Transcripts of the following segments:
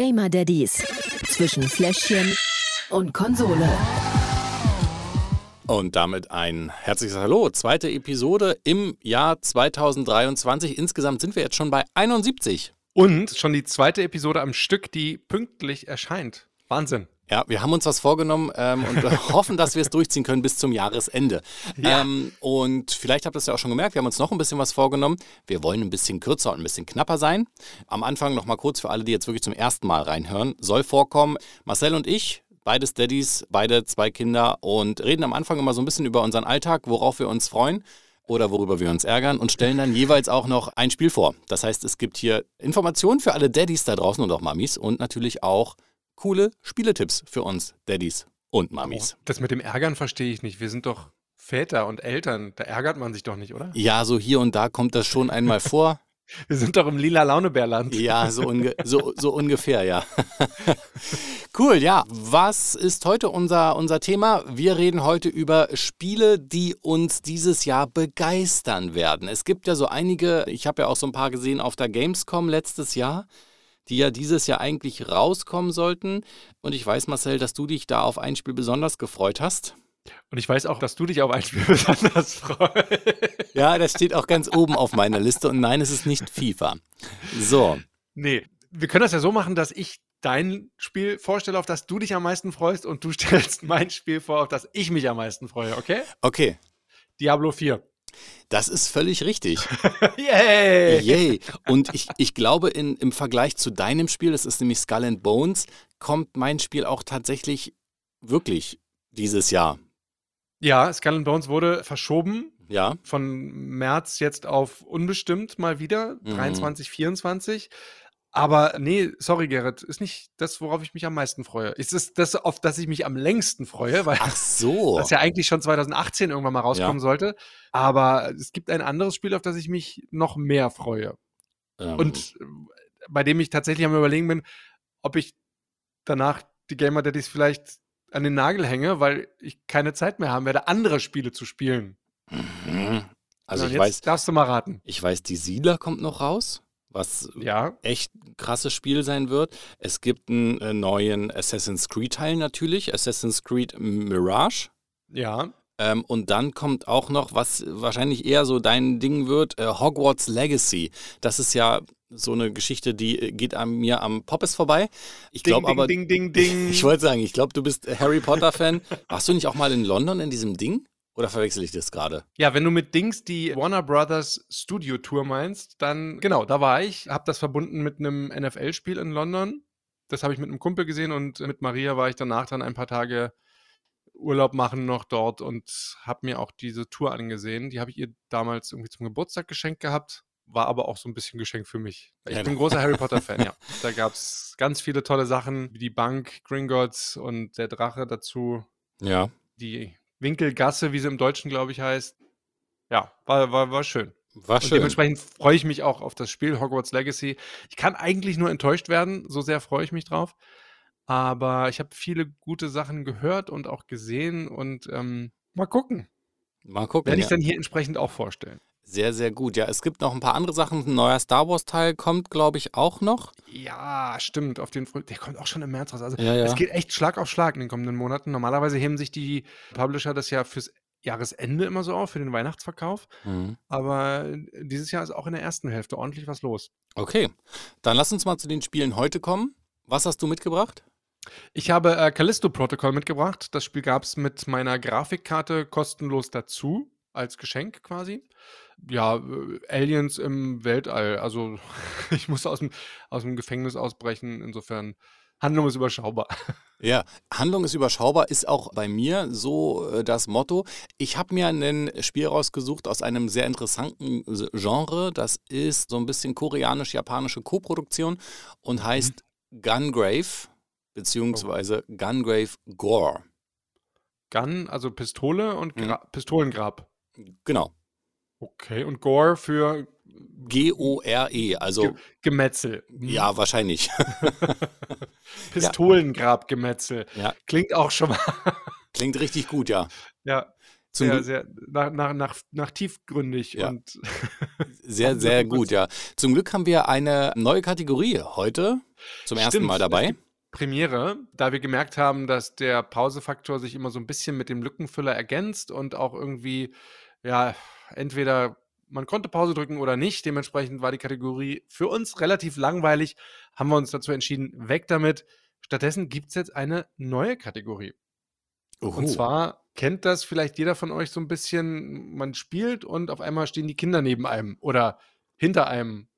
Gamer Daddies zwischen Fläschchen und Konsole. Und damit ein herzliches Hallo. Zweite Episode im Jahr 2023. Insgesamt sind wir jetzt schon bei 71. Und schon die zweite Episode am Stück, die pünktlich erscheint. Wahnsinn. Ja, wir haben uns was vorgenommen ähm, und hoffen, dass wir es durchziehen können bis zum Jahresende. Ja. Ähm, und vielleicht habt ihr es ja auch schon gemerkt, wir haben uns noch ein bisschen was vorgenommen. Wir wollen ein bisschen kürzer und ein bisschen knapper sein. Am Anfang nochmal kurz für alle, die jetzt wirklich zum ersten Mal reinhören. Soll vorkommen, Marcel und ich, beides Daddies, beide zwei Kinder und reden am Anfang immer so ein bisschen über unseren Alltag, worauf wir uns freuen oder worüber wir uns ärgern und stellen dann jeweils auch noch ein Spiel vor. Das heißt, es gibt hier Informationen für alle Daddies da draußen und auch Mamis und natürlich auch coole Spieletipps für uns Daddys und Mamis. Oh, das mit dem Ärgern verstehe ich nicht. Wir sind doch Väter und Eltern. Da ärgert man sich doch nicht, oder? Ja, so hier und da kommt das schon einmal vor. Wir sind doch im lila Launebärland. Ja, so, unge so, so ungefähr, ja. cool, ja. Was ist heute unser, unser Thema? Wir reden heute über Spiele, die uns dieses Jahr begeistern werden. Es gibt ja so einige, ich habe ja auch so ein paar gesehen auf der Gamescom letztes Jahr die ja dieses Jahr eigentlich rauskommen sollten. Und ich weiß, Marcel, dass du dich da auf ein Spiel besonders gefreut hast. Und ich weiß auch, dass du dich auf ein Spiel besonders freust. Ja, das steht auch ganz oben auf meiner Liste. Und nein, es ist nicht FIFA. So. Nee, wir können das ja so machen, dass ich dein Spiel vorstelle, auf das du dich am meisten freust und du stellst mein Spiel vor, auf das ich mich am meisten freue, okay? Okay. Diablo 4. Das ist völlig richtig. Yay! Yay! Und ich, ich glaube, in, im Vergleich zu deinem Spiel, das ist nämlich Skull and Bones, kommt mein Spiel auch tatsächlich wirklich dieses Jahr. Ja, Skull and Bones wurde verschoben. Ja. Von März jetzt auf unbestimmt mal wieder, mhm. 23, 24. Aber nee, sorry, Gerrit, ist nicht das, worauf ich mich am meisten freue. Es ist das, auf das ich mich am längsten freue, weil Ach so. das ja eigentlich schon 2018 irgendwann mal rauskommen ja. sollte. Aber es gibt ein anderes Spiel, auf das ich mich noch mehr freue. Ähm. Und äh, bei dem ich tatsächlich am Überlegen bin, ob ich danach die Gamer Daddies vielleicht an den Nagel hänge, weil ich keine Zeit mehr haben werde, andere Spiele zu spielen. Mhm. Also ja, ich weiß. Darfst du mal raten? Ich weiß, die Siedler kommt noch raus was ja. echt ein krasses Spiel sein wird. Es gibt einen äh, neuen Assassin's Creed-Teil natürlich, Assassin's Creed Mirage. Ja. Ähm, und dann kommt auch noch, was wahrscheinlich eher so dein Ding wird, äh, Hogwarts Legacy. Das ist ja so eine Geschichte, die äh, geht an mir am Poppes vorbei. Ich glaube aber. Ding, ding, ding. Ich wollte sagen, ich glaube, du bist Harry Potter-Fan. Warst du nicht auch mal in London in diesem Ding? Oder verwechsel ich das gerade? Ja, wenn du mit Dings die Warner Brothers Studio Tour meinst, dann genau, da war ich, habe das verbunden mit einem NFL-Spiel in London. Das habe ich mit einem Kumpel gesehen und mit Maria war ich danach dann ein paar Tage Urlaub machen noch dort und habe mir auch diese Tour angesehen. Die habe ich ihr damals irgendwie zum Geburtstag geschenkt gehabt, war aber auch so ein bisschen Geschenk für mich. Ich bin großer Harry Potter-Fan, ja. Da gab es ganz viele tolle Sachen, wie die Bank, Gringotts und der Drache dazu. Ja. Die Winkelgasse, wie sie im Deutschen, glaube ich, heißt. Ja, war, war, war schön. War und schön. Dementsprechend freue ich mich auch auf das Spiel Hogwarts Legacy. Ich kann eigentlich nur enttäuscht werden, so sehr freue ich mich drauf. Aber ich habe viele gute Sachen gehört und auch gesehen und ähm, mal gucken. Mal gucken. Werde ich ja. dann hier entsprechend auch vorstellen. Sehr, sehr gut. Ja, es gibt noch ein paar andere Sachen. Ein neuer Star Wars-Teil kommt, glaube ich, auch noch. Ja, stimmt. Auf den der kommt auch schon im März raus. Also ja, ja. es geht echt Schlag auf Schlag in den kommenden Monaten. Normalerweise heben sich die Publisher das ja fürs Jahresende immer so auf, für den Weihnachtsverkauf. Mhm. Aber dieses Jahr ist auch in der ersten Hälfte ordentlich was los. Okay, dann lass uns mal zu den Spielen heute kommen. Was hast du mitgebracht? Ich habe äh, Callisto Protocol mitgebracht. Das Spiel gab es mit meiner Grafikkarte kostenlos dazu, als Geschenk quasi ja, äh, Aliens im Weltall. Also ich musste aus dem, aus dem Gefängnis ausbrechen. Insofern, Handlung ist überschaubar. Ja, Handlung ist überschaubar, ist auch bei mir so äh, das Motto. Ich habe mir ein Spiel rausgesucht aus einem sehr interessanten Genre. Das ist so ein bisschen koreanisch-japanische Koproduktion und heißt mhm. Gungrave, beziehungsweise oh. Gungrave Gore. Gun, also Pistole und Gra mhm. Pistolengrab. Genau. Okay, und Gore für G-O-R-E, also Ge Gemetzel. Hm. Ja, wahrscheinlich. Pistolengrabgemetzel. Ja. Klingt auch schon mal. Klingt richtig gut, ja. Ja. Zum sehr, sehr nach, nach, nach, nach tiefgründig Ja. und Sehr, sehr gut, ja. Zum Glück haben wir eine neue Kategorie heute zum ersten Stimmt, Mal es dabei. gibt Premiere, da wir gemerkt haben, dass der Pausefaktor sich immer so ein bisschen mit dem Lückenfüller ergänzt und auch irgendwie, ja, entweder man konnte Pause drücken oder nicht. Dementsprechend war die Kategorie für uns relativ langweilig. Haben wir uns dazu entschieden, weg damit. Stattdessen gibt es jetzt eine neue Kategorie. Uhu. Und zwar kennt das vielleicht jeder von euch so ein bisschen, man spielt und auf einmal stehen die Kinder neben einem oder hinter einem,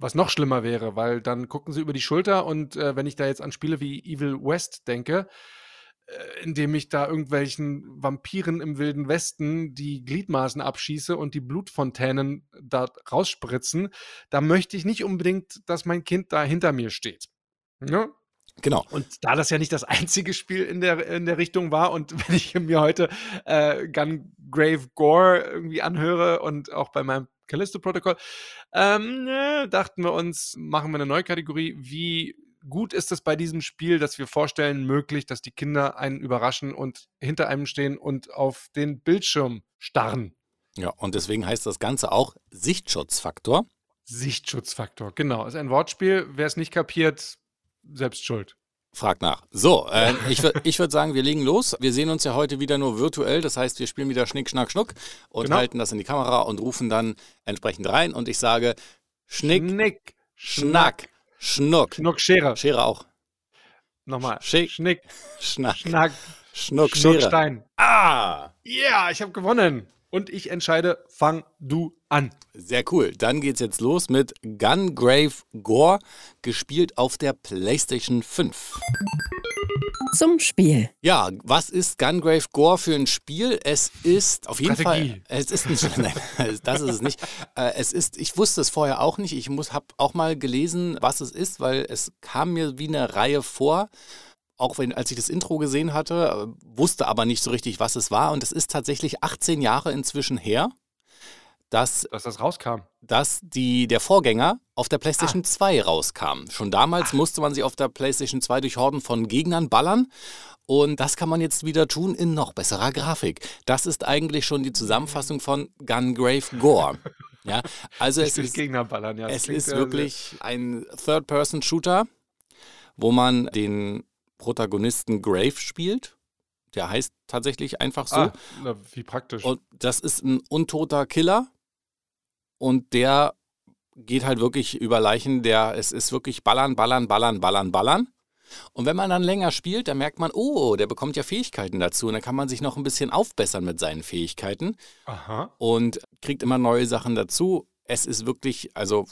was noch schlimmer wäre, weil dann gucken sie über die Schulter und äh, wenn ich da jetzt an Spiele wie Evil West denke, äh, indem ich da irgendwelchen Vampiren im Wilden Westen die Gliedmaßen abschieße und die Blutfontänen da rausspritzen, da möchte ich nicht unbedingt, dass mein Kind da hinter mir steht. Ne? Genau. Und da das ja nicht das einzige Spiel in der, in der Richtung war und wenn ich mir heute äh, Gungrave Gore irgendwie anhöre und auch bei meinem Callisto-Protokoll, ähm, ne, dachten wir uns, machen wir eine neue Kategorie. Wie gut ist es bei diesem Spiel, dass wir vorstellen, möglich, dass die Kinder einen überraschen und hinter einem stehen und auf den Bildschirm starren? Ja, und deswegen heißt das Ganze auch Sichtschutzfaktor. Sichtschutzfaktor, genau. Ist ein Wortspiel. Wer es nicht kapiert, selbst schuld. Frag nach. So, äh, ich würde ich würd sagen, wir legen los. Wir sehen uns ja heute wieder nur virtuell. Das heißt, wir spielen wieder Schnick, Schnack, Schnuck und Genau. halten das in die Kamera und rufen dann entsprechend rein. Und ich sage Schnick, Schnick, Schnack, Schnuck. Schnuck, Schere. Schere auch. Nochmal. Schick. Schnick, Schnack, Schnack, Schnuck, Schere. Schnuckstein. Ah! Ja, ich habe gewonnen. Und ich entscheide, fang du an. Sehr cool. Dann geht's jetzt los mit Gungrave Gore, gespielt auf der PlayStation 5. Zum Spiel. Ja, was ist Gungrave Gore für ein Spiel? Es ist auf jeden Strategie. Fall. Es ist nicht. Nein, das ist es nicht. Äh, Es ist. Ich wusste es vorher auch nicht. Ich muss, habe auch mal gelesen, was es ist, weil es kam mir wie eine Reihe vor. Auch wenn, als ich das Intro gesehen hatte, äh, wusste aber nicht so richtig, was es war. Und es ist tatsächlich 18 Jahre inzwischen her, dass Dass das rauskam. dass die, der Vorgänger auf der PlayStation 2 rauskam. Schon damals musste man sie auf der PlayStation 2 durch Horden von Gegnern ballern. Und das kann man jetzt wieder tun in noch besserer Grafik. Das ist eigentlich schon die Zusammenfassung von Gungrave Gore. Ja, also es ist, Gegner ballern, ja. es ist wirklich ein Third-Person-Shooter, wo man den Protagonisten Grave spielt. Der heißt tatsächlich einfach so. Ah, na, wie praktisch. Und das ist ein untoter Killer. Und der geht halt wirklich über Leichen. Der, es ist wirklich ballern, ballern, ballern, ballern, ballern. Und wenn man dann länger spielt, dann merkt man, oh, der bekommt ja Fähigkeiten dazu. Und dann kann man sich noch ein bisschen aufbessern mit seinen Fähigkeiten Aha. und kriegt immer neue Sachen dazu. Es ist wirklich, also,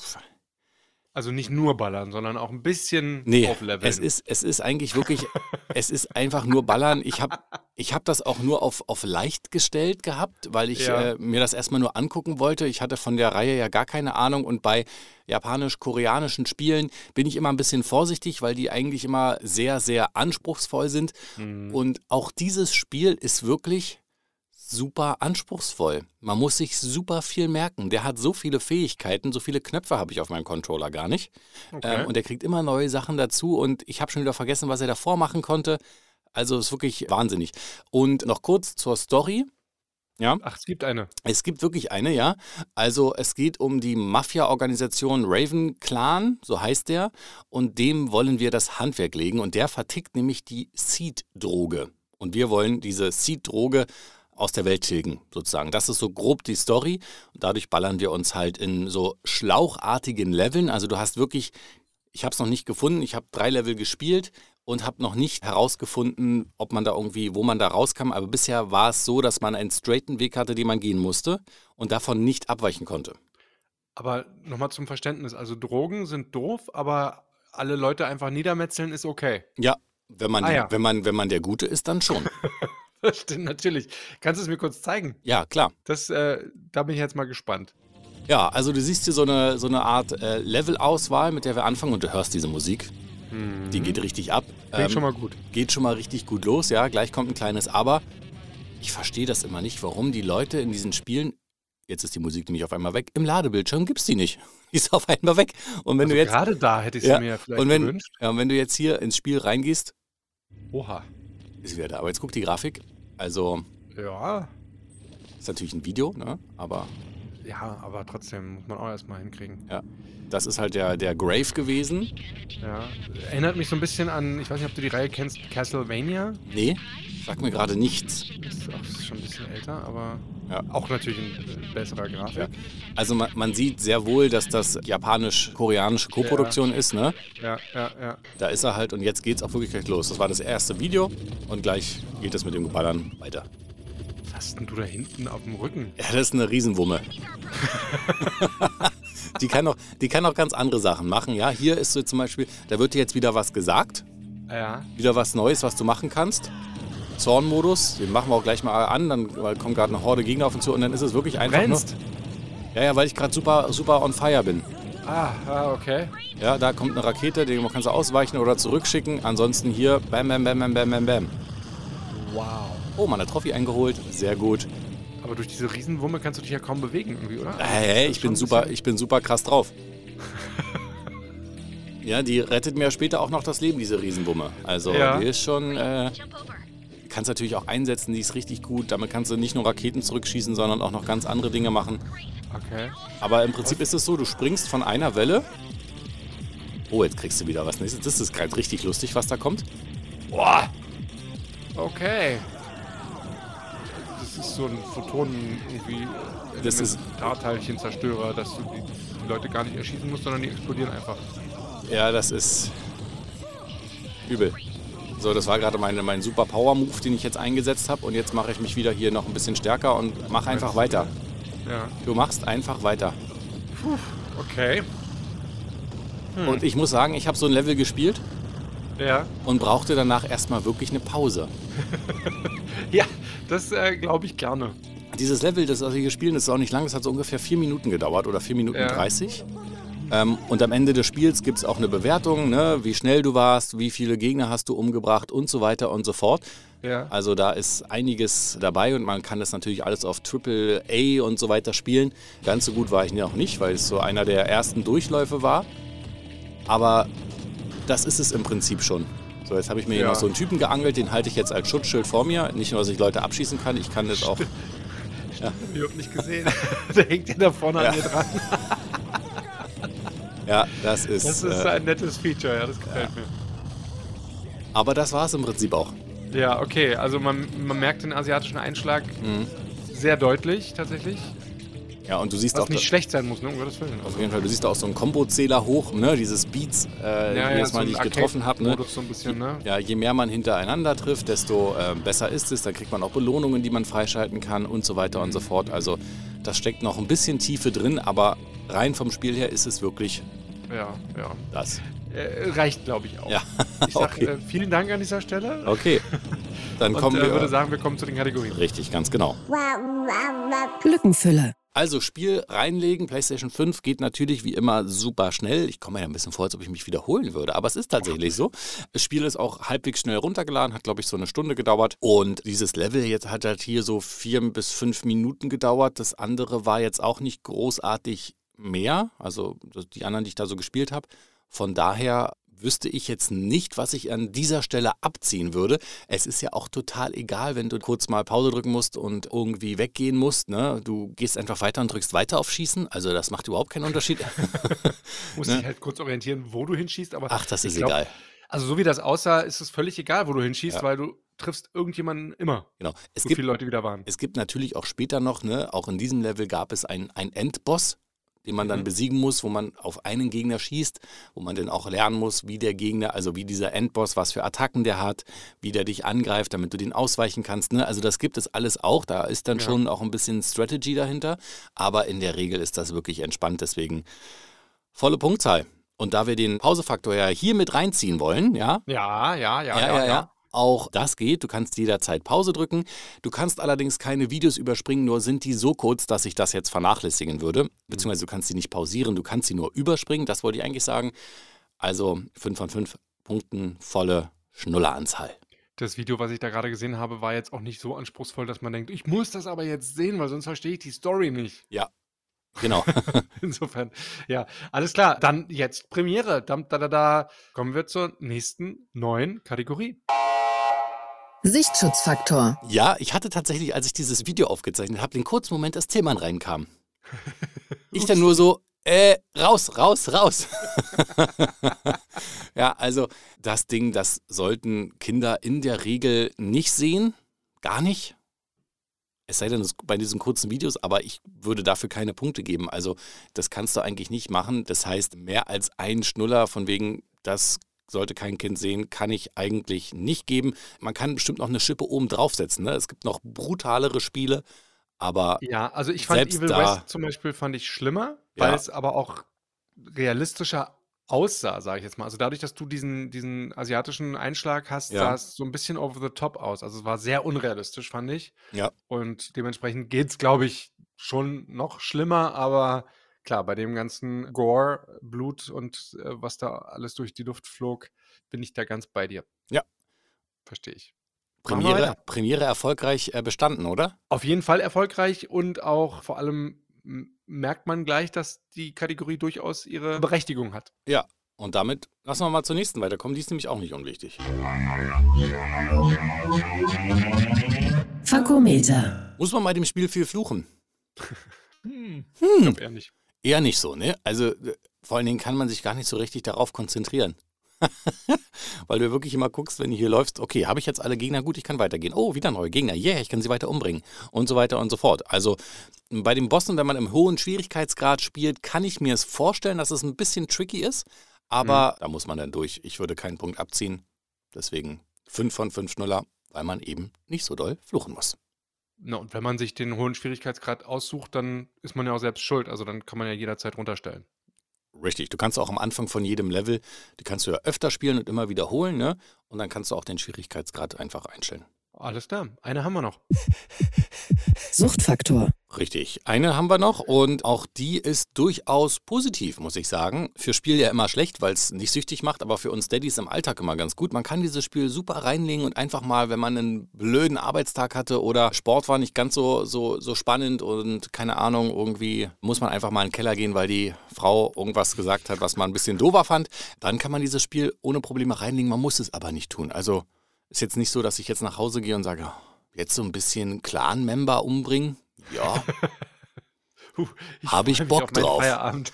Also nicht nur ballern, sondern auch ein bisschen nee, aufleveln. es ist, es ist eigentlich wirklich, es ist einfach nur ballern. Ich habe ich hab das auch nur auf, auf leicht gestellt gehabt, weil ich Ja. äh, mir das erstmal nur angucken wollte. Ich hatte von der Reihe ja gar keine Ahnung und bei japanisch-koreanischen Spielen bin ich immer ein bisschen vorsichtig, weil die eigentlich immer sehr, sehr anspruchsvoll sind. Mhm. Und auch dieses Spiel ist wirklich super anspruchsvoll. Man muss sich super viel merken. Der hat so viele Fähigkeiten, so viele Knöpfe habe ich auf meinem Controller gar nicht. Okay. Ähm, und er kriegt immer neue Sachen dazu und ich habe schon wieder vergessen, was er davor machen konnte. Also ist wirklich wahnsinnig. Und noch kurz zur Story. Ja, Ach, es gibt eine. es gibt wirklich eine, ja. Also es geht um die Mafia-Organisation Raven Clan, so heißt der. Und dem wollen wir das Handwerk legen. Und der vertickt nämlich die Seed-Droge. Und wir wollen diese Seed-Droge aus der Welt tilgen, sozusagen. Das ist so grob die Story. Und dadurch ballern wir uns halt in so schlauchartigen Leveln. Also du hast wirklich, ich habe es noch nicht gefunden, ich habe drei Level gespielt und habe noch nicht herausgefunden, ob man da irgendwie, wo man da rauskam. Aber bisher war es so, dass man einen straighten Weg hatte, den man gehen musste und davon nicht abweichen konnte. Aber nochmal zum Verständnis. Also Drogen sind doof, aber alle Leute einfach niedermetzeln ist okay. Ja, wenn man, Ah, ja. wenn man, wenn man der Gute ist, dann schon. Stimmt natürlich. Kannst du es mir kurz zeigen? ja, klar. Das, äh, da bin ich jetzt mal gespannt. Ja, also du siehst hier so eine, so eine Art äh, Levelauswahl, mit der wir anfangen und du hörst diese Musik. Die geht richtig ab. Mhm. Klingt Ähm, schon mal gut. geht schon mal richtig gut los, ja. Gleich kommt ein kleines Aber. Ich verstehe das immer nicht, warum die Leute in diesen Spielen, jetzt ist die Musik nämlich auf einmal weg, im Ladebildschirm gibt's die nicht. Die ist auf einmal weg. Und wenn Also du jetzt. gerade da hätte ich Ja, sie mir vielleicht und wenn, gewünscht. ja, und wenn du jetzt hier ins Spiel reingehst, Oha. ist wieder da. Aber jetzt guck die Grafik. Also, Ja. Ist natürlich ein Video, ne? aber Ja, aber trotzdem muss man auch erstmal hinkriegen. ja, das ist halt der, der Grave gewesen. Ja. Erinnert mich so ein bisschen an, ich weiß nicht, ob du die Reihe kennst, Castlevania. Nee, sagt mir gerade nichts. Ist auch schon ein bisschen älter, aber Ja. auch natürlich in äh, besserer Grafik. Ja. Also man, man sieht sehr wohl, dass das japanisch-koreanische Koproduktion ist, ne? Ja, ja, ja. Da ist er halt und jetzt geht's auch wirklich gleich los. Das war das erste Video und gleich geht es mit dem Geballern weiter. Was hast denn du da hinten auf dem Rücken? Ja, das ist eine Riesenwumme. die, kann auch, die kann auch ganz andere Sachen machen. Ja, hier ist so zum Beispiel, da wird dir jetzt wieder was gesagt, Ja. wieder was Neues, was du machen kannst. Zornmodus, den machen wir auch gleich mal an, dann kommt gerade eine Horde Gegner auf uns zu und dann ist es wirklich einfach Rennst? nur. Ja, ja, weil ich gerade super, super on fire bin. Ah, ah, okay. Ja, da kommt eine Rakete, die kannst du ausweichen oder zurückschicken. Ansonsten hier, bam, bam, bam, bam, bam, bam, bam. Wow. Oh, mal eine Trophy eingeholt, sehr gut. Aber durch diese Riesenwumme kannst du dich ja kaum bewegen irgendwie, oder? Hey, ich bin super, ich bin super krass drauf. ja, die rettet mir später auch noch das Leben, diese Riesenwumme. Also Ja. die ist schon, äh, kannst natürlich auch einsetzen, die ist richtig gut. Damit kannst du nicht nur Raketen zurückschießen, sondern auch noch ganz andere Dinge machen. Okay. Aber im Prinzip ist es so, du springst von einer Welle. Oh, jetzt kriegst du wieder was nächstes. Das ist gerade richtig lustig, was da kommt. Boah. Okay. Das ist so ein Photonen irgendwie Das ist- Teilchenzerstörer, dass du die, die Leute gar nicht erschießen musst, sondern die explodieren einfach. Ja, das ist übel. So, das war gerade meine, mein super Power-Move, den ich jetzt eingesetzt habe. Und jetzt mache ich mich wieder hier noch ein bisschen stärker und mache einfach weiter. Ja. Du machst einfach weiter. Okay. Hm. Und ich muss sagen, ich habe so ein Level gespielt Ja. und brauchte danach erstmal wirklich eine Pause. Ja, das äh, glaube ich gerne. Dieses Level, das ich gespielt das ist auch nicht lang, das hat so ungefähr vier Minuten gedauert oder vier Minuten Ja. 30. Ähm, und am Ende des Spiels gibt es auch eine Bewertung, ne, wie schnell du warst, wie viele Gegner hast du umgebracht und so weiter und so fort. Ja. Also da ist einiges dabei und man kann das natürlich alles auf Triple A und so weiter spielen. Ganz so gut war ich noch nicht, weil es so einer der ersten Durchläufe war. Aber das ist es im Prinzip schon. So, jetzt habe ich mir hier Ja. noch so einen Typen geangelt, den halte ich jetzt als Schutzschild vor mir. Nicht nur, dass ich Leute abschießen kann, ich kann das auch. Ich habe nicht gesehen. Der hängt ja da vorne Ja. an mir dran. Ja, das ist. Das ist äh, ein nettes Feature, ja, das gefällt mir. aber das war es im Prinzip auch. Ja, okay, also man, man merkt den asiatischen Einschlag Mhm. sehr deutlich tatsächlich. Ja, und du siehst Was auch. nicht da- schlecht sein muss, ne? Um Gottes Willen. auf jeden Fall, du siehst auch so einen Kombo-Zähler hoch, ne? Dieses Beats, äh, jedes Mal, die ich getroffen habe. Ne? So ein bisschen, ne? Ja, je mehr man hintereinander trifft, desto äh, besser ist es. Dann kriegt man auch Belohnungen, die man freischalten kann und so weiter und so fort. Also das steckt noch ein bisschen Tiefe drin, aber rein vom Spiel her ist es wirklich Ja, ja. das. Äh, reicht, glaube ich, auch. Ja, Ich sag okay. äh, vielen Dank an dieser Stelle. Okay, dann Und kommen äh, wir. würde sagen, wir kommen zu den Kategorien. Richtig, ganz genau. Lückenfüller. Also Spiel reinlegen, PlayStation 5 geht natürlich wie immer super schnell. Ich komme mir ja ein bisschen vor, als ob ich mich wiederholen würde, aber es ist tatsächlich so. Das Spiel ist auch halbwegs schnell runtergeladen, hat glaube ich so eine Stunde gedauert. Und dieses Level jetzt hat halt hier so vier bis fünf Minuten gedauert. Das andere war jetzt auch nicht großartig mehr, also die anderen, die ich da so gespielt habe. Von daher wüsste ich jetzt nicht, was ich an dieser Stelle abziehen würde. Es ist ja auch total egal, wenn du kurz mal Pause drücken musst und irgendwie weggehen musst. Ne? Du gehst einfach weiter und drückst weiter auf Schießen. Also das macht überhaupt keinen Unterschied. Muss Ne? dich halt kurz orientieren, wo du hinschießt, aber Ach, das ist glaub, egal. Also so wie das aussah, ist es völlig egal, wo du hinschießt, Ja. weil du triffst irgendjemanden immer, Genau. Es so gibt, viele Leute wieder waren. es gibt natürlich auch später noch, ne, auch in diesem Level gab es einen Endboss, den man dann Mhm. besiegen muss, wo man auf einen Gegner schießt, wo man dann auch lernen muss, wie der Gegner, also wie dieser Endboss, was für Attacken der hat, wie der dich angreift, damit du den ausweichen kannst. Ne? Also das gibt es alles auch. Da ist dann Ja. schon auch ein bisschen Strategy dahinter. Aber in der Regel ist das wirklich entspannt. Deswegen volle Punktzahl. Und da wir den Pausefaktor ja hier mit reinziehen wollen, ja, Ja, ja, ja, ja, ja, ja. Auch das geht. Du kannst jederzeit Pause drücken. Du kannst allerdings keine Videos überspringen, nur sind die so kurz, dass ich das jetzt vernachlässigen würde. Beziehungsweise du kannst sie nicht pausieren, du kannst sie nur überspringen. Das wollte ich eigentlich sagen. Also 5 von 5 Punkten, volle Schnulleranzahl. Das Video, was ich da gerade gesehen habe, war jetzt auch nicht so anspruchsvoll, dass man denkt, ich muss das aber jetzt sehen, weil sonst verstehe ich die Story nicht. Ja, genau. Insofern, ja, alles klar. Dann jetzt Premiere. Da, da, da, da. Kommen wir zur nächsten neuen Kategorie. Sichtschutzfaktor. Ja, ich hatte tatsächlich, als ich dieses Video aufgezeichnet habe, den kurzen Moment, dass Tillmann reinkam. ich dann nur so, äh, raus, raus, raus. ja, also das Ding, das sollten Kinder in der Regel nicht sehen. Gar nicht. Es sei denn, es bei diesen kurzen Videos, aber ich würde dafür keine Punkte geben. Also, das kannst du eigentlich nicht machen. Das heißt, mehr als ein Schnuller von wegen, das sollte kein Kind sehen, kann ich eigentlich nicht geben. Man kann bestimmt noch eine Schippe oben draufsetzen. Ne? Es gibt noch brutalere Spiele, aber Ja, also ich fand Evil da, West zum Beispiel fand ich schlimmer, weil ja, es aber auch realistischer aussah, sage ich jetzt mal. Also dadurch, dass du diesen, diesen asiatischen Einschlag hast, sah ja, es so ein bisschen over the top aus. Also es war sehr unrealistisch, fand ich. ja. Und dementsprechend geht es, glaube ich, schon noch schlimmer, aber klar, bei dem ganzen Gore, Blut und äh, was da alles durch die Luft flog, bin ich da ganz bei dir. Ja, Verstehe ich. Premiere. Premiere erfolgreich äh, bestanden, oder? Auf jeden Fall erfolgreich und auch vor allem merkt man gleich, dass die Kategorie durchaus ihre Berechtigung hat. Ja. Und damit lassen wir mal zur nächsten weiterkommen. Die ist nämlich auch nicht unwichtig. Fakometer. Muss man bei dem Spiel viel fluchen? Hm, ich Hm, glaube eher nicht. Eher nicht so, ne? Also äh, vor allen Dingen kann man sich gar nicht so richtig darauf konzentrieren. Weil du wirklich immer guckst, wenn du hier läufst, okay, habe ich jetzt alle Gegner gut, ich kann weitergehen. Oh, wieder neue Gegner, yeah, ich kann sie weiter umbringen und so weiter und so fort. Also bei den Bossen, wenn man im hohen Schwierigkeitsgrad spielt, kann ich mir es vorstellen, dass es ein bisschen tricky ist, aber da muss man dann durch. Ich würde keinen Punkt abziehen, deswegen 5 von 5 Schnuller, weil man eben nicht so doll fluchen muss. Na, und wenn man sich den hohen Schwierigkeitsgrad aussucht, dann ist man ja auch selbst schuld. Also dann kann man ja jederzeit runterstellen. Richtig, du kannst auch am Anfang von jedem Level, die kannst du ja öfter spielen und immer wiederholen, ne? Und dann kannst du auch den Schwierigkeitsgrad einfach einstellen. Alles klar. Eine haben wir noch. Suchtfaktor. Richtig, eine haben wir noch und auch die ist durchaus positiv, muss ich sagen. Für Spiel ja immer schlecht, weil es nicht süchtig macht, aber für uns Daddys im Alltag immer ganz gut. Man kann dieses Spiel super reinlegen und einfach mal, wenn man einen blöden Arbeitstag hatte oder Sport war nicht ganz so, so, so spannend und keine Ahnung, irgendwie muss man einfach mal in den Keller gehen, weil die Frau irgendwas gesagt hat, was man ein bisschen doofer fand, dann kann man dieses Spiel ohne Probleme reinlegen. Man muss es aber nicht tun. Also ist jetzt nicht so, dass ich jetzt nach Hause gehe und sage, jetzt so ein bisschen Clan-Member umbringen. Ja, habe ich Bock drauf. Feierabend.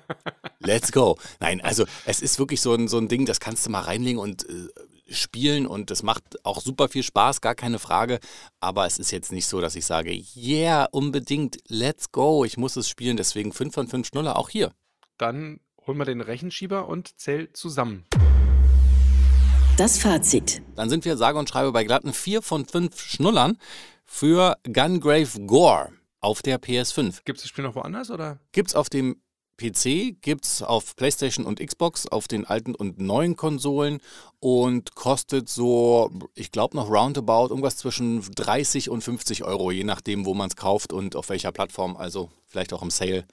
Let's go. Nein, also es ist wirklich so ein, so ein Ding, das kannst du mal reinlegen und äh, spielen und das macht auch super viel Spaß, gar keine Frage. Aber es ist jetzt nicht so, dass ich sage, yeah, unbedingt, let's go, ich muss es spielen. Deswegen 5 von 5 Schnuller auch hier. Dann holen wir den Rechenschieber und zähl zusammen. Das Fazit. Dann sind wir sage und schreibe bei glatten 4 von 5 Schnullern für Gungrave Gore auf der PS5. Gibt es das Spiel noch woanders oder? Gibt's auf dem PC, gibt's auf PlayStation und Xbox, auf den alten und neuen Konsolen und kostet so, ich glaube noch roundabout irgendwas zwischen 30 und 50 Euro, je nachdem, wo man es kauft und auf welcher Plattform. Also vielleicht auch im Sale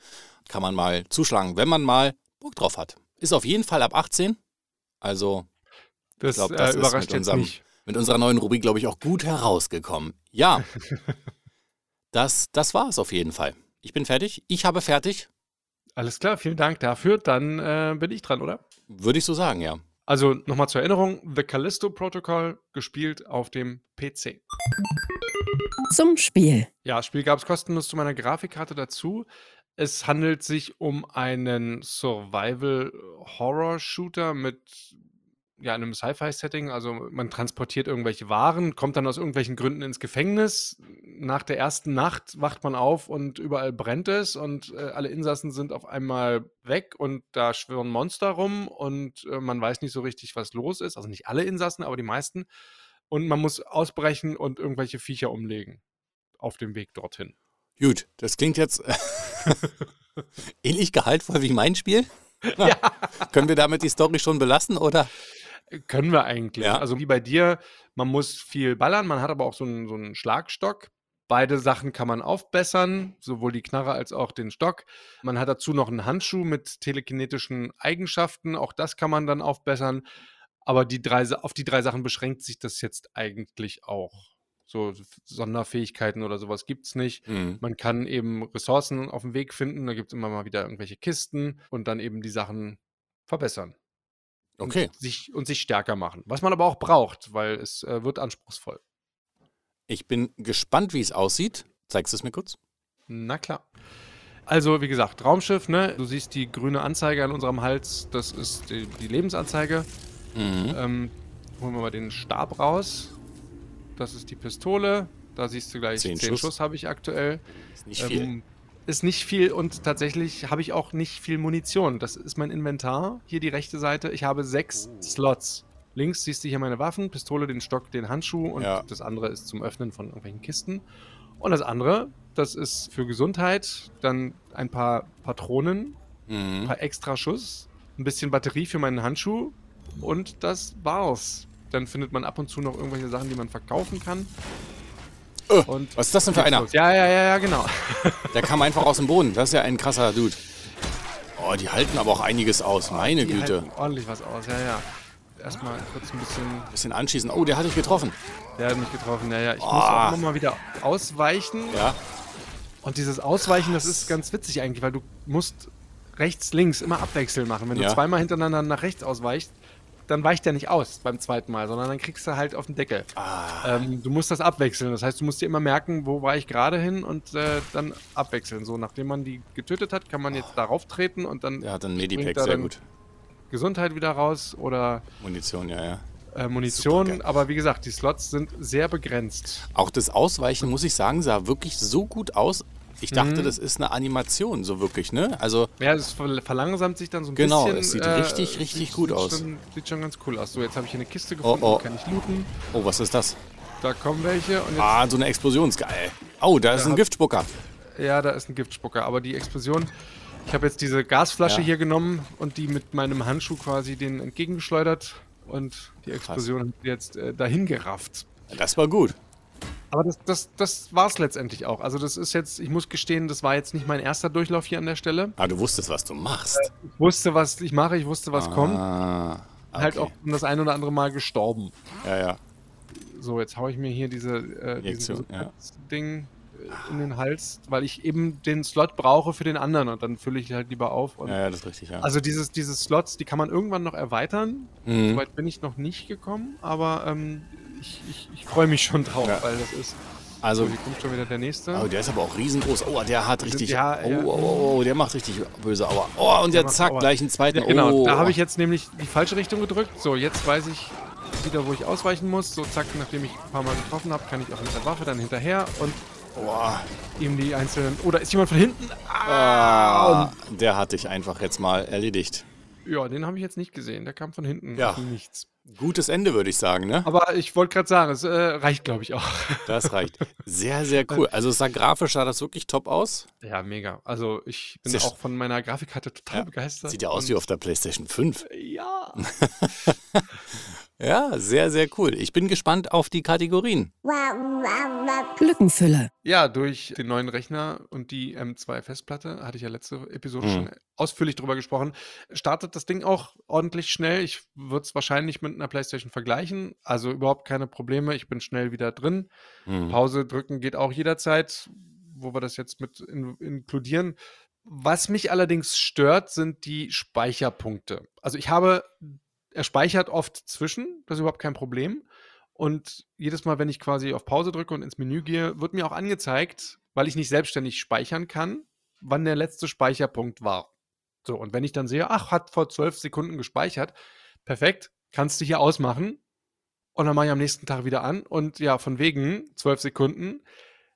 kann man mal zuschlagen, wenn man mal Bock drauf hat. Ist auf jeden Fall ab 18. Also ich Das glaube, äh, das ist überrascht mit, jetzt unserem, nicht. Mit unserer neuen Rubrik, glaube ich, auch gut herausgekommen. Ja, das, das war es auf jeden Fall. Ich bin fertig. Ich habe fertig. Alles klar, vielen Dank dafür. Dann äh, bin ich dran, oder? Würde ich so sagen, ja. Also nochmal zur Erinnerung: The Callisto Protocol gespielt auf dem PC. Zum Spiel. Ja, das Spiel gab es kostenlos zu meiner Grafikkarte dazu. Es handelt sich um einen Survival-Horror-Shooter mit ja, einem Sci-Fi-Setting. Also man transportiert irgendwelche Waren, kommt dann aus irgendwelchen Gründen ins Gefängnis. Nach der ersten Nacht wacht man auf und überall brennt es und äh, alle Insassen sind auf einmal weg und da schwirren Monster rum und äh, man weiß nicht so richtig, was los ist. Also nicht alle Insassen, aber die meisten. Und man muss ausbrechen und irgendwelche Viecher umlegen auf dem Weg dorthin. Gut, das klingt jetzt ähnlich gehaltvoll wie mein Spiel. Ja. Können wir damit die Story schon belassen oder? Können wir eigentlich. Ja. Also wie bei dir, man muss viel ballern, man hat aber auch so einen, so einen Schlagstock. Beide Sachen kann man aufbessern, sowohl die Knarre als auch den Stock. Man hat dazu noch einen Handschuh mit telekinetischen Eigenschaften, auch das kann man dann aufbessern. Aber die drei, auf die drei Sachen beschränkt sich das jetzt eigentlich auch. So Sonderfähigkeiten oder sowas gibt es nicht. Hm. Man kann eben Ressourcen auf dem Weg finden, da gibt es immer mal wieder irgendwelche Kisten und dann eben die Sachen verbessern. Okay. Und sich, und sich stärker machen. Was man aber auch braucht, weil es äh, wird anspruchsvoll. Ich bin gespannt, wie es aussieht. Zeigst du es mir kurz? Na klar. Also, wie gesagt, Raumschiff, ne? Du siehst die grüne Anzeige an unserem Hals. Das ist die, die Lebensanzeige. Mhm. Ähm, holen wir mal den Stab raus. Das ist die Pistole. Da siehst du gleich Zehn 10 Schuss. Schuss, habe ich aktuell. Ist nicht viel. Ist nicht viel und tatsächlich habe ich auch nicht viel Munition. Das ist mein Inventar. Hier die rechte Seite. Ich habe sechs Oh. Slots. Links siehst du hier meine Waffen, Pistole, den Stock, den Handschuh und Ja. das andere ist zum Öffnen von irgendwelchen Kisten. Und das andere, das ist für Gesundheit, dann ein paar Patronen, ein Mhm. paar extra Schuss, ein bisschen Batterie für meinen Handschuh und das war's. Dann findet man ab und zu noch irgendwelche Sachen, die man verkaufen kann. Äh, Und Was ist das denn für einer? Ja, ja, ja, ja, genau. Der kam einfach aus dem Boden. Das ist ja ein krasser Dude. Oh, die halten aber auch einiges aus. Meine Die Güte. halten ordentlich was aus, ja, ja. Erstmal kurz ein bisschen. Bisschen anschießen. Oh, der hat dich getroffen. Der hat mich getroffen, ja, ja. Ich muss Oh. auch immer mal wieder ausweichen. Ja. Und dieses Ausweichen, das ist ganz witzig eigentlich, weil du musst rechts, links immer abwechseln machen. Wenn Ja. du zweimal hintereinander nach rechts ausweichst, dann weicht der nicht aus beim zweiten Mal, sondern dann kriegst du halt auf den Deckel. Ah, Ähm, du musst das abwechseln. Das heißt, du musst dir immer merken, wo war ich gerade hin und äh, dann abwechseln. So, nachdem man die getötet hat, kann man jetzt darauf treten und dann einen springt Medipack. da Sehr dann gut. Gesundheit wieder raus oder Munition, ja, ja. äh, Munition. Aber wie gesagt, die Slots sind sehr begrenzt. Auch das Ausweichen, muss ich sagen, sah wirklich so gut aus. Ich dachte, Mhm. das ist eine Animation, so wirklich, ne? Also, Ja, es ver- verlangsamt sich dann so ein Genau, bisschen. es sieht richtig, richtig sieht- gut sieht aus. Schon, sieht schon ganz cool aus. So, jetzt habe ich hier eine Kiste Oh, gefunden, oh. kann ich looten. oh, was ist das? Da kommen welche und jetzt, Ah, so eine Explosion ist geil. Oh, da ist Da ein hab- Giftspucker. ja, da ist ein Giftspucker. Aber die Explosion, ich habe jetzt diese Gasflasche Ja. hier genommen und die mit meinem Handschuh quasi den entgegengeschleudert und die Explosion hat jetzt äh, dahin gerafft. Das war gut. Aber das, das, das war es letztendlich auch. Also das ist jetzt, ich muss gestehen, das war jetzt nicht mein erster Durchlauf hier an der Stelle. Ah, du wusstest, was du machst. Ich wusste, was ich mache, ich wusste, was kommt. Ah, okay. Halt auch das ein oder andere Mal gestorben. Ja, ja. So, jetzt haue ich mir hier diese äh, Injektion, ja. Ding in den Hals, weil ich eben den Slot brauche für den anderen und dann fülle ich halt lieber auf. Und Ja, ja, das ist richtig, ja. Also dieses, diese Slots, die kann man irgendwann noch erweitern. Mhm. Soweit bin ich noch nicht gekommen, aber ähm, ich, ich, ich freue mich schon drauf, Ja. weil das ist. So, Also, hier kommt schon wieder der nächste. oh, der ist aber auch riesengroß. Oh, der hat richtig. Ja, oh, oh, oh, oh, der macht richtig böse Aua. Oh, und Der jetzt macht zack, gleich einen zweiten. Ja, genau, Oh. da habe ich jetzt nämlich die falsche Richtung gedrückt. So, jetzt weiß ich wieder, wo ich ausweichen muss. So, zack, nachdem ich ein paar Mal getroffen habe, kann ich auch mit der Waffe dann hinterher und Boah. ihm die einzelnen. Oh, da ist jemand von hinten. Ah, der hat dich einfach jetzt mal erledigt. Ja, den habe ich jetzt nicht gesehen. Der kam von hinten. Ja. Nichts. Gutes Ende, würde ich sagen, ne? Aber ich wollte gerade sagen, es äh, reicht, glaube ich, auch. Das reicht. Sehr, sehr cool. Also es sah grafisch, sah das wirklich top aus. Ja, mega. Also ich bin Sehr auch von meiner Grafikkarte total Ja, begeistert. Sieht ja aus wie auf der PlayStation 5. Ja. Ja, sehr, sehr cool. Ich bin gespannt auf die Kategorien. Lückenfüller. Ja, durch den neuen Rechner und die M2-Festplatte, hatte ich ja letzte Episode Mhm. schon ausführlich drüber gesprochen, startet das Ding auch ordentlich schnell. Ich würde es wahrscheinlich mit einer PlayStation vergleichen. Also überhaupt keine Probleme. Ich bin schnell wieder drin. Hm. Pause drücken geht auch jederzeit, wo wir das jetzt mit in, inkludieren. Was mich allerdings stört, sind die Speicherpunkte. Also ich habe, er speichert oft zwischen, das ist überhaupt kein Problem. Und jedes Mal, wenn ich quasi auf Pause drücke und ins Menü gehe, wird mir auch angezeigt, weil ich nicht selbstständig speichern kann, wann der letzte Speicherpunkt war. So, und wenn ich dann sehe, ach, hat vor zwölf Sekunden gespeichert, perfekt, kannst du hier ausmachen. Und dann mache ich am nächsten Tag wieder an. Und ja, von wegen zwölf Sekunden,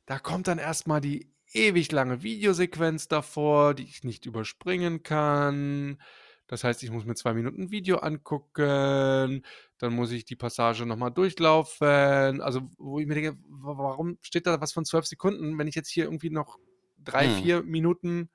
da kommt dann erstmal die ewig lange Videosequenz davor, die ich nicht überspringen kann. Das heißt, ich muss mir zwei Minuten Video angucken, dann muss ich die Passage nochmal durchlaufen. Also, wo ich mir denke, wa- warum steht da was von zwölf Sekunden, wenn ich jetzt hier irgendwie noch drei, Hm. vier Minuten,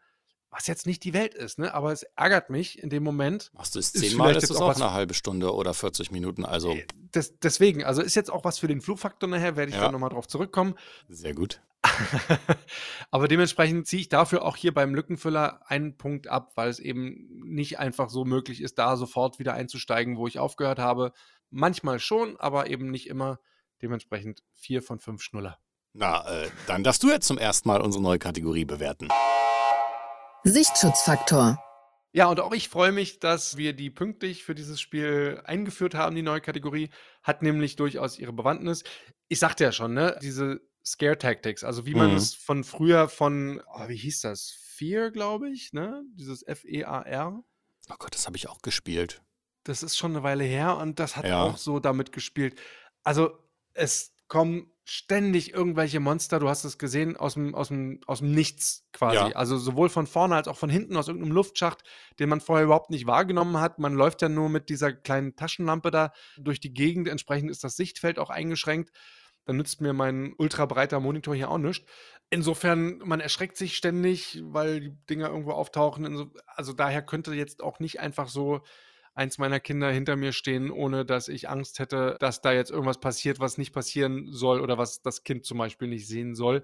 was jetzt nicht die Welt ist, ne? Aber es ärgert mich in dem Moment. Machst du es Ist zehnmal, ist jetzt es auch auch eine halbe Stunde oder 40 Minuten. Also Des, deswegen, also ist jetzt auch was für den Flugfaktor nachher, werde ich Ja. dann nochmal drauf zurückkommen. sehr gut. Aber dementsprechend ziehe ich dafür auch hier beim Lückenfüller einen Punkt ab, weil es eben nicht einfach so möglich ist, da sofort wieder einzusteigen, wo ich aufgehört habe. Manchmal schon, aber eben nicht immer. Dementsprechend vier von fünf Schnuller. Na, äh, dann darfst du jetzt zum ersten Mal unsere neue Kategorie bewerten. Sichtschutzfaktor. Ja, und auch ich freue mich, dass wir die pünktlich für dieses Spiel eingeführt haben, die neue Kategorie. Hat nämlich durchaus ihre Bewandtnis. Ich sagte ja schon, ne, diese Scare Tactics, also wie man Mhm. es von früher von, oh, wie hieß das? Fear, glaube ich, ne? Dieses F-E-A-R. Oh Gott, das habe ich auch gespielt. Das ist schon eine Weile her und das hat Ja. auch so damit gespielt. Also, es kommen ständig irgendwelche Monster, du hast es gesehen, aus dem, aus dem, aus dem Nichts quasi. Ja. Also sowohl von vorne als auch von hinten, aus irgendeinem Luftschacht, den man vorher überhaupt nicht wahrgenommen hat. Man läuft ja nur mit dieser kleinen Taschenlampe da durch die Gegend. Entsprechend ist das Sichtfeld auch eingeschränkt. Dann nützt mir mein ultrabreiter Monitor hier auch nichts. Insofern, man erschreckt sich ständig, weil die Dinger irgendwo auftauchen. Inso- Also daher könnte jetzt auch nicht einfach so eins meiner Kinder hinter mir stehen, ohne dass ich Angst hätte, dass da jetzt irgendwas passiert, was nicht passieren soll oder was das Kind zum Beispiel nicht sehen soll.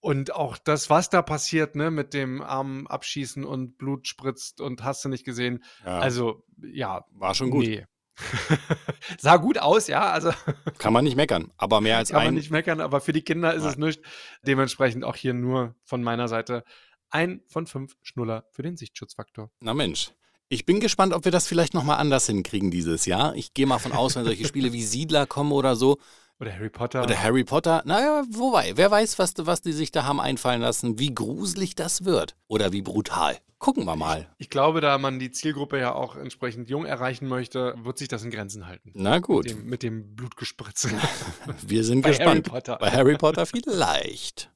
Und auch das, was da passiert, ne, mit dem Arm abschießen und Blut spritzt und hast du nicht gesehen. Ja, Also, ja, war schon gut. nee. Sah gut aus, ja, also Kann man nicht meckern. Aber mehr als kann man ein. nicht meckern, aber für die Kinder ist es Nein. nicht. Dementsprechend auch hier nur von meiner Seite ein von fünf Schnuller für den Sichtschutzfaktor. Na Mensch. Ich bin gespannt, ob wir das vielleicht nochmal anders hinkriegen dieses Jahr. Ich gehe mal von aus, wenn solche Spiele wie Siedler kommen oder so. Oder Harry Potter. Oder Harry Potter. Naja, wobei, wer weiß, was, was die sich da haben einfallen lassen, wie gruselig das wird. Oder wie brutal. Gucken wir mal. Ich glaube, da man die Zielgruppe ja auch entsprechend jung erreichen möchte, wird sich das in Grenzen halten. Na gut, Mit dem, mit dem Blutgespritze. wir sind Bei Harry gespannt. Potter. Bei Harry Potter vielleicht.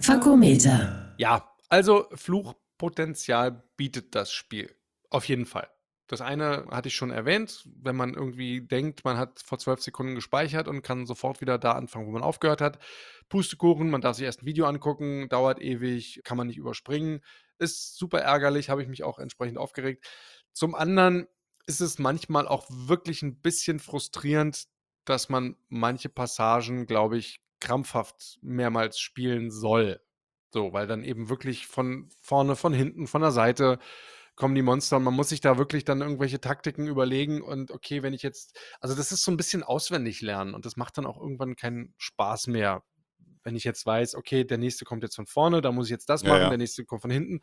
Fakometer. Ja, also Fluchpotenzial bietet das Spiel. Auf jeden Fall. Das eine hatte ich schon erwähnt, wenn man irgendwie denkt, man hat vor zwölf Sekunden gespeichert und kann sofort wieder da anfangen, wo man aufgehört hat. Pustekuchen, man darf sich erst ein Video angucken, dauert ewig, kann man nicht überspringen. Ist super ärgerlich, habe ich mich auch entsprechend aufgeregt. Zum anderen ist es manchmal auch wirklich ein bisschen frustrierend, dass man manche Passagen, glaube ich, krampfhaft mehrmals spielen soll. So, weil dann eben wirklich von vorne, von hinten, von der Seite kommen die Monster und man muss sich da wirklich dann irgendwelche Taktiken überlegen und okay, wenn ich jetzt, also das ist so ein bisschen auswendig lernen und das macht dann auch irgendwann keinen Spaß mehr. Wenn ich jetzt weiß, okay, der nächste kommt jetzt von vorne, da muss ich jetzt das Ja, machen, ja. der nächste kommt von hinten.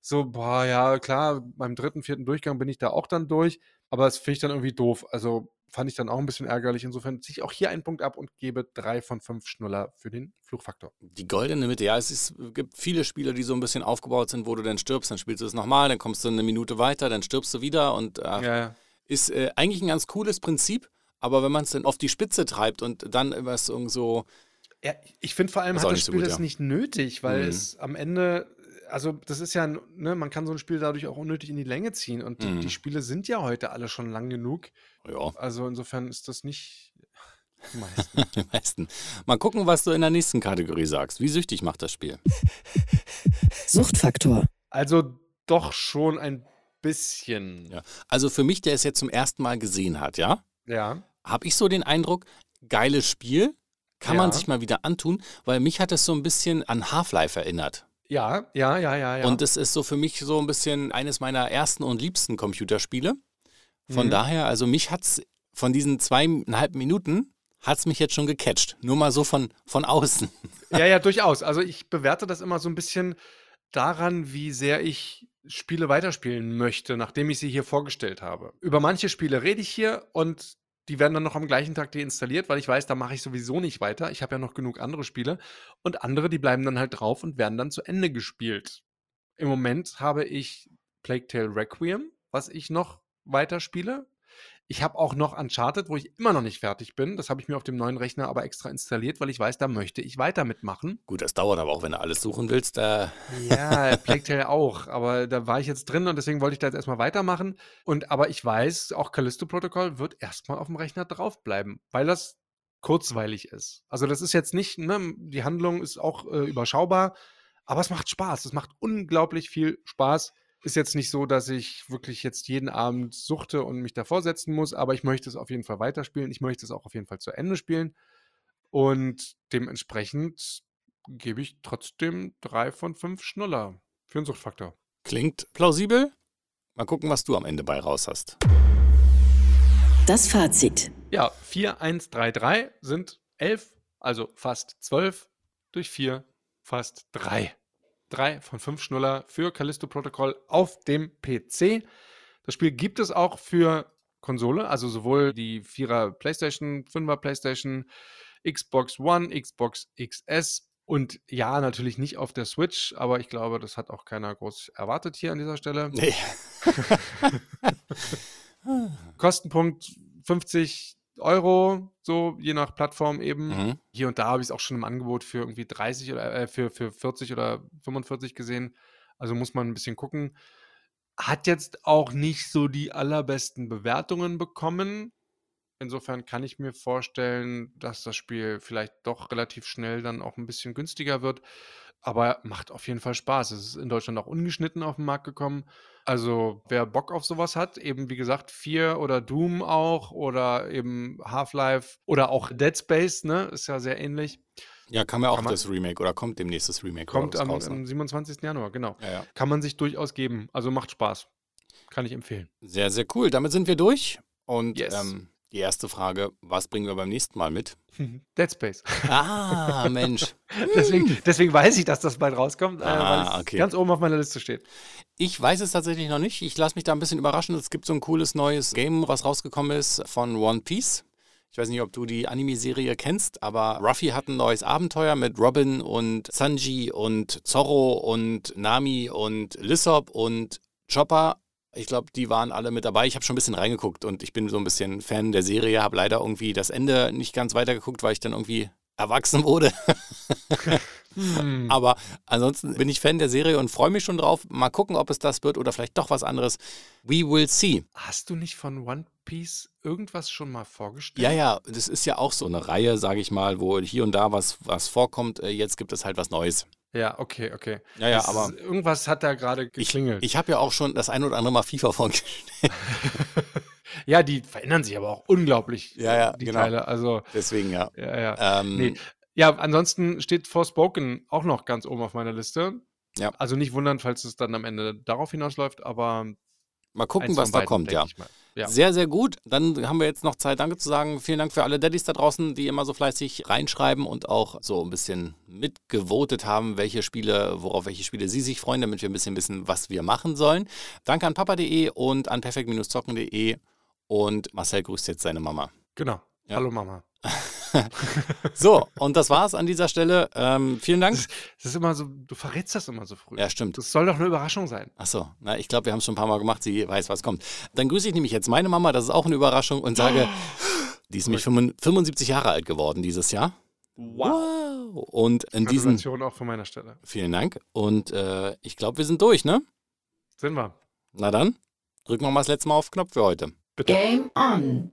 So, boah, ja, klar, beim dritten, vierten Durchgang bin ich da auch dann durch, aber das finde ich dann irgendwie doof. Also fand ich dann auch ein bisschen ärgerlich. Insofern ziehe ich auch hier einen Punkt ab und gebe drei von fünf Schnuller für den Fluchfaktor. Die goldene Mitte, ja, es ist, gibt viele Spiele, die so ein bisschen aufgebaut sind, wo du dann stirbst, dann spielst du es nochmal, dann kommst du eine Minute weiter, dann stirbst du wieder und äh, Ja, ja. ist äh, eigentlich ein ganz cooles Prinzip, aber wenn man es dann auf die Spitze treibt und dann was so, Ja, ich finde vor allem hat das nicht so Spiel gut, das ja. nicht nötig, weil Mhm. es am Ende, also das ist ja, ne, man kann so ein Spiel dadurch auch unnötig in die Länge ziehen und die, Mhm. die Spiele sind ja heute alle schon lang genug. ja, Also insofern ist das nicht die meisten. die meisten. Mal gucken, was du in der nächsten Kategorie sagst. Wie süchtig macht das Spiel? Suchtfaktor. also doch schon ein bisschen. Ja. Also für mich, der es jetzt zum ersten Mal gesehen hat, ja, Ja. habe ich so den Eindruck, geiles Spiel, kann man Ja. sich mal wieder antun, weil mich hat es so ein bisschen an Half-Life erinnert. Ja, ja, ja, ja, ja. Und es ist so für mich so ein bisschen eines meiner ersten und liebsten Computerspiele. Von Mhm. daher, also mich hat's von diesen zweieinhalb Minuten hat's mich jetzt schon gecatcht. Nur mal so von, von außen. Ja, ja, durchaus. Also ich bewerte das immer so ein bisschen daran, wie sehr ich Spiele weiterspielen möchte, nachdem ich sie hier vorgestellt habe. Über manche Spiele rede ich hier und die werden dann noch am gleichen Tag deinstalliert, weil ich weiß, da mache ich sowieso nicht weiter. Ich habe ja noch genug andere Spiele. Und andere, die bleiben dann halt drauf und werden dann zu Ende gespielt. Im Moment habe ich Plague Tale Requiem, was ich noch weiterspiele. Ich habe auch noch Uncharted, wo ich immer noch nicht fertig bin. Das habe ich mir auf dem neuen Rechner aber extra installiert, weil ich weiß, da möchte ich weiter mitmachen. Gut, das dauert aber auch, wenn du alles suchen willst. Äh, Ja, Plague Tale auch, aber da war ich jetzt drin und deswegen wollte ich da jetzt erstmal weitermachen. Und aber ich weiß, auch Callisto Protocol wird erstmal auf dem Rechner draufbleiben, weil das kurzweilig ist. Also das ist jetzt nicht, ne, die Handlung ist auch äh, überschaubar, aber es macht Spaß. Es macht unglaublich viel Spaß. Ist jetzt nicht so, dass ich wirklich jetzt jeden Abend suchte und mich davor setzen muss, aber ich möchte es auf jeden Fall weiterspielen. Ich möchte es auch auf jeden Fall zu Ende spielen. Und dementsprechend gebe ich trotzdem drei von fünf Schnuller für einen Suchtfaktor. klingt plausibel. Mal gucken, was du am Ende bei raus hast. Das Fazit. Ja, 4, 1, 3, 3 sind 11, also fast 12 durch 4, fast 3. drei von fünf Schnuller für Callisto Protocol auf dem PC. Das Spiel gibt es auch für Konsole, also sowohl die 4er PlayStation, 5er PlayStation, Xbox One, Xbox XS und ja, natürlich nicht auf der Switch, aber ich glaube, das hat auch keiner groß erwartet hier an dieser Stelle. Nee. Kostenpunkt 50 Euro, so je nach Plattform eben. Mhm. Hier und da habe ich es auch schon im Angebot für irgendwie 30 oder äh, für, für 40 oder 45 gesehen. Also muss man ein bisschen gucken. Hat jetzt auch nicht so die allerbesten Bewertungen bekommen. Insofern kann ich mir vorstellen, dass das Spiel vielleicht doch relativ schnell dann auch ein bisschen günstiger wird. Aber macht auf jeden Fall Spaß. Es ist in Deutschland auch ungeschnitten auf den Markt gekommen. Also wer Bock auf sowas hat, eben wie gesagt, 4 oder Doom auch oder eben Half-Life oder auch Dead Space, ne? Ist ja sehr ähnlich. Ja, kam ja auch Kann das Remake oder kommt demnächst das Remake Kommt am, raus, ne? am 27. Januar, genau. ja, ja. Kann man sich durchaus geben. Also macht Spaß. Kann ich empfehlen. Sehr, sehr cool. Damit sind wir durch. Und Yes. ähm, die erste Frage, was bringen wir beim nächsten Mal mit? Dead Space. Ah, Mensch. deswegen, deswegen weiß ich, dass das bald rauskommt, äh, Ah, weil es okay. ganz oben auf meiner Liste steht. Ich weiß es tatsächlich noch nicht. Ich lasse mich da ein bisschen überraschen. Es gibt so ein cooles neues Game, was rausgekommen ist von One Piece. Ich weiß nicht, ob du die Anime-Serie kennst, aber Ruffy hat ein neues Abenteuer mit Robin und Sanji und Zorro und Nami und Lissop und Chopper. Ich glaube, die waren alle mit dabei. Ich habe schon ein bisschen reingeguckt und ich bin so ein bisschen Fan der Serie, habe leider irgendwie das Ende nicht ganz weitergeguckt, weil ich dann irgendwie erwachsen wurde. Hm. Aber ansonsten bin ich Fan der Serie und freue mich schon drauf. Mal gucken, ob es das wird oder vielleicht doch was anderes. We will see. Hast du nicht von One Piece irgendwas schon mal vorgestellt? Ja, ja, das ist ja auch so eine Reihe, sage ich mal, wo hier und da was, was vorkommt. Äh, Jetzt gibt es halt was Neues. Ja, okay, okay. Ja, ja, Das aber ist, irgendwas hat da gerade ich, geklingelt. ich habe ja auch schon das ein oder andere Mal FIFA vorgestellt. ja, die verändern sich aber auch unglaublich, Ja, ja, die genau. Teile. Also, Deswegen ja. ja, ja. Ähm, Nee. Ja, ansonsten steht Forspoken auch noch ganz oben auf meiner Liste. Ja. Also nicht wundern, falls es dann am Ende darauf hinausläuft, aber Mal gucken, was da beiden, kommt, ja. Ja. Sehr, sehr gut. Dann haben wir jetzt noch Zeit, Danke zu sagen. Vielen Dank für alle Daddys da draußen, die immer so fleißig reinschreiben und auch so ein bisschen mitgevotet haben, welche Spiele, worauf welche Spiele sie sich freuen, damit wir ein bisschen wissen, was wir machen sollen. Danke an papa.de und an perfekt-zocken.de und Marcel grüßt jetzt seine Mama. Genau. Ja. Hallo Mama. So, und das war's an dieser Stelle. Ähm, vielen Dank. Das ist immer so, du verrätst das immer so früh. Ja, stimmt. Das soll doch eine Überraschung sein. Achso, na, ich glaube, wir haben es schon ein paar Mal gemacht. Sie weiß, was kommt. Dann grüße ich nämlich jetzt meine Mama, das ist auch eine Überraschung, und sage, die ist nämlich 75 Jahre alt geworden dieses Jahr. Wow. Und in diesem, auch von meiner Stelle. vielen Dank. Und äh, ich glaube, wir sind durch, ne? Sind wir. Na dann, drücken wir mal das letzte Mal auf Knopf für heute. Bitte. Game on,